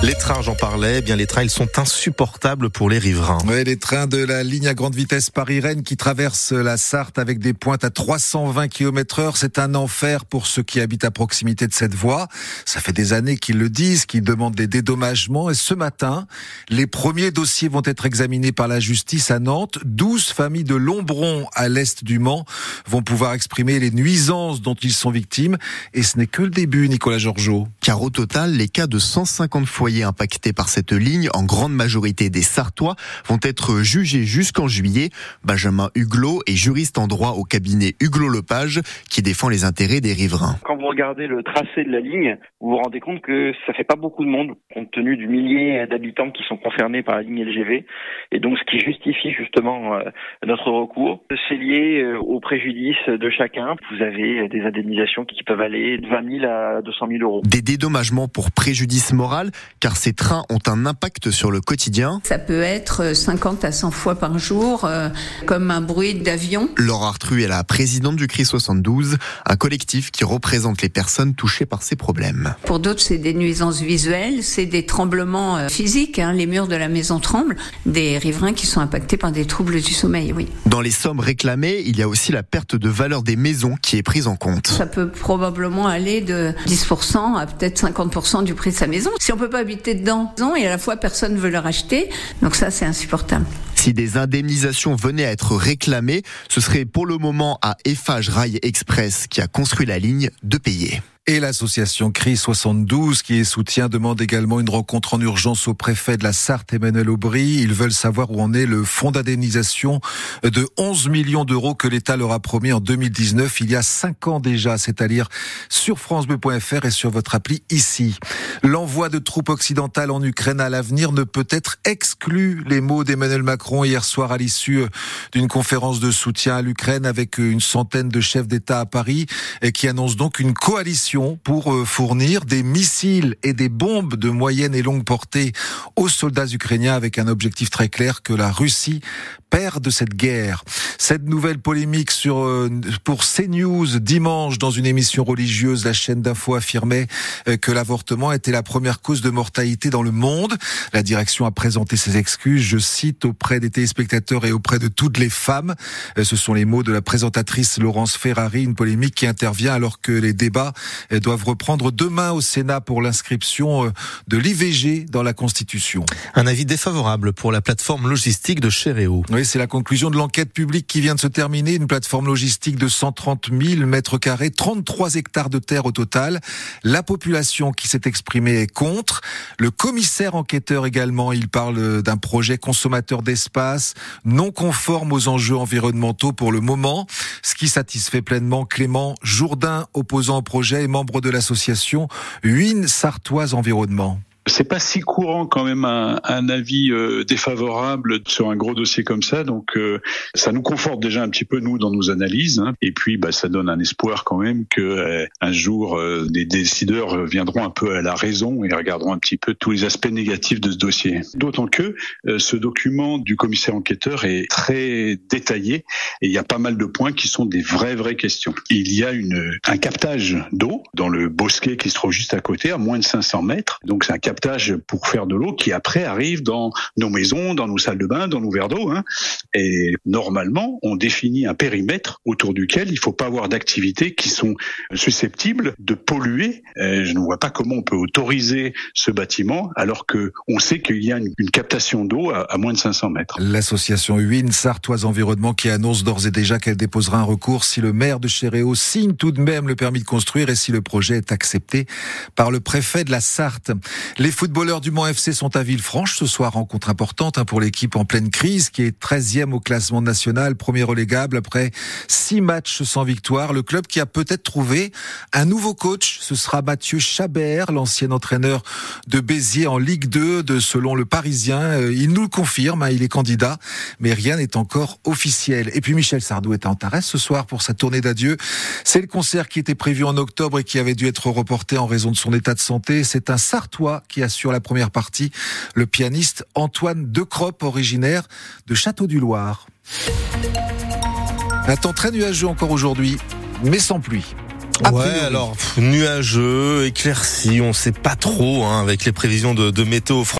Les trains, j'en parlais, eh bien les trains, ils sont insupportables pour les riverains. Oui, les trains de la ligne à grande vitesse Paris-Rennes qui traversent la Sarthe avec des pointes à 320 km heure, c'est un enfer pour ceux qui habitent à proximité de cette voie. Ça fait des années qu'ils le disent, qu'ils demandent des dédommagements et ce matin, les premiers dossiers vont être examinés par la justice à Nantes. 12 familles de Lombron à l'est du Mans vont pouvoir exprimer les nuisances dont ils sont victimes et ce n'est que le début, Nicolas Georgeot. Car au total, les cas de 150 foyers impactés par cette ligne, en grande majorité des Sartois, vont être jugés jusqu'en juillet. Benjamin Huglot est juriste en droit au cabinet Huglot-Lepage qui défend les intérêts des riverains. Quand vous regardez le tracé de la ligne, vous vous rendez compte que ça fait pas beaucoup de monde compte tenu du millier d'habitants qui sont concernés par la ligne LGV et donc ce qui justifie justement euh, notre recours. C'est lié euh, au préjudice de chacun. Vous avez des indemnisations qui peuvent aller de 20 000 à 200 000 euros. Des dédommagements pour préjudice moral car ces trains ont un impact sur le quotidien. Ça peut être 50 à 100 fois par jour, euh, comme un bruit d'avion. Laura Artru est la présidente du CRI 72, un collectif qui représente les personnes touchées par ces problèmes. Pour d'autres, c'est des nuisances visuelles, c'est des tremblements euh, physiques, hein, les murs de la maison tremblent, des riverains qui sont impactés par des troubles du sommeil, oui. Dans les sommes réclamées, il y a aussi la perte de valeur des maisons qui est prise en compte. Ça peut probablement aller de 10% à peut-être 50% du prix de sa maison. Si on peut pas et à la fois personne ne veut le racheter. Donc ça, c'est insupportable. Si des indemnisations venaient à être réclamées, ce serait pour le moment à Eiffage Rail Express qui a construit la ligne de payer. Et l'association CRI 72, qui est soutien, demande également une rencontre en urgence au préfet de la Sarthe, Emmanuel Aubry. Ils veulent savoir où en est le fonds d'indemnisation de 11 millions d'euros que l'État leur a promis en 2019, il y a cinq ans déjà. C'est à dire sur francebleu.fr et sur votre appli ici. L'envoi de troupes occidentales en Ukraine à l'avenir ne peut être exclu. Les mots d'Emmanuel Macron hier soir à l'issue d'une conférence de soutien à l'Ukraine avec une centaine de chefs d'État à Paris et qui annonce donc une coalition pour euh, fournir des missiles et des bombes de moyenne et longue portée aux soldats ukrainiens avec un objectif très clair que la Russie perd de cette guerre. Cette nouvelle polémique sur euh, pour CNews dimanche dans une émission religieuse, la chaîne d'info affirmait euh, que l'avortement était la première cause de mortalité dans le monde. La direction a présenté ses excuses, je cite, auprès des téléspectateurs et auprès de toutes les femmes. Ce sont les mots de la présentatrice Laurence Ferrari, une polémique qui intervient alors que les débats doivent reprendre demain au Sénat pour l'inscription euh, de l'IVG dans la Constitution. Un avis défavorable pour la plateforme logistique de Chéréo. Oui, c'est la conclusion de l'enquête publique qui vient de se terminer. Une plateforme logistique de 130 000 mètres carrés, 33 hectares de terre au total. La population qui s'est exprimée est contre. Le commissaire enquêteur également, il parle d'un projet consommateur d'espace non conforme aux enjeux environnementaux pour le moment, ce qui satisfait pleinement Clément Jourdain, opposant au projet membre de l'association Huine Sartoise Environnement. C'est pas si courant quand même un, un avis euh, défavorable sur un gros dossier comme ça, donc euh, ça nous conforte déjà un petit peu nous dans nos analyses, hein. et puis bah, ça donne un espoir quand même que euh, un jour des décideurs viendront un peu à la raison et regarderont un petit peu tous les aspects négatifs de ce dossier. D'autant que ce document du commissaire enquêteur est très détaillé et il y a pas mal de points qui sont des vraies vraies questions. Il y a une un captage d'eau dans le bosquet qui se trouve juste à côté, à moins de 500 mètres, donc c'est un captage pour faire de l'eau qui après arrive dans nos maisons, dans nos salles de bain, dans nos verres d'eau. Hein. Et normalement, on définit un périmètre autour duquel il ne faut pas avoir d'activités qui sont susceptibles de polluer. je ne vois pas comment on peut autoriser ce bâtiment alors que on sait qu'il y a une, captation d'eau à, moins de 500 mètres. L'association UIN Sartoise Environnement qui annonce d'ores et déjà qu'elle déposera un recours si le maire de Chéréo signe tout de même le permis de construire et si le projet est accepté par le préfet de la Sarthe. Les footballeurs du Mans FC sont à Villefranche ce soir, rencontre importante hein, pour l'équipe en pleine crise qui est 13e au classement national, premier relégable après six matchs sans victoire. Le club qui a peut-être trouvé un nouveau coach, ce sera Mathieu Chabert, l'ancien entraîneur de Béziers en Ligue 2, de selon le Parisien. Euh, il nous le confirme, hein, il est candidat, mais rien n'est encore officiel. Et puis Michel Sardou est en Tarès ce soir pour sa tournée d'adieu. C'est le concert qui était prévu en octobre et qui avait dû être reporté en raison de son état de santé. C'est un Sartois qui assure la première partie, le pianiste Antoine Decrope, originaire de Château du Loir. Un temps très nuageux encore aujourd'hui, mais sans pluie. Ouais, alors nuageux, éclairci, on sait pas trop hein, avec les prévisions de, de météo.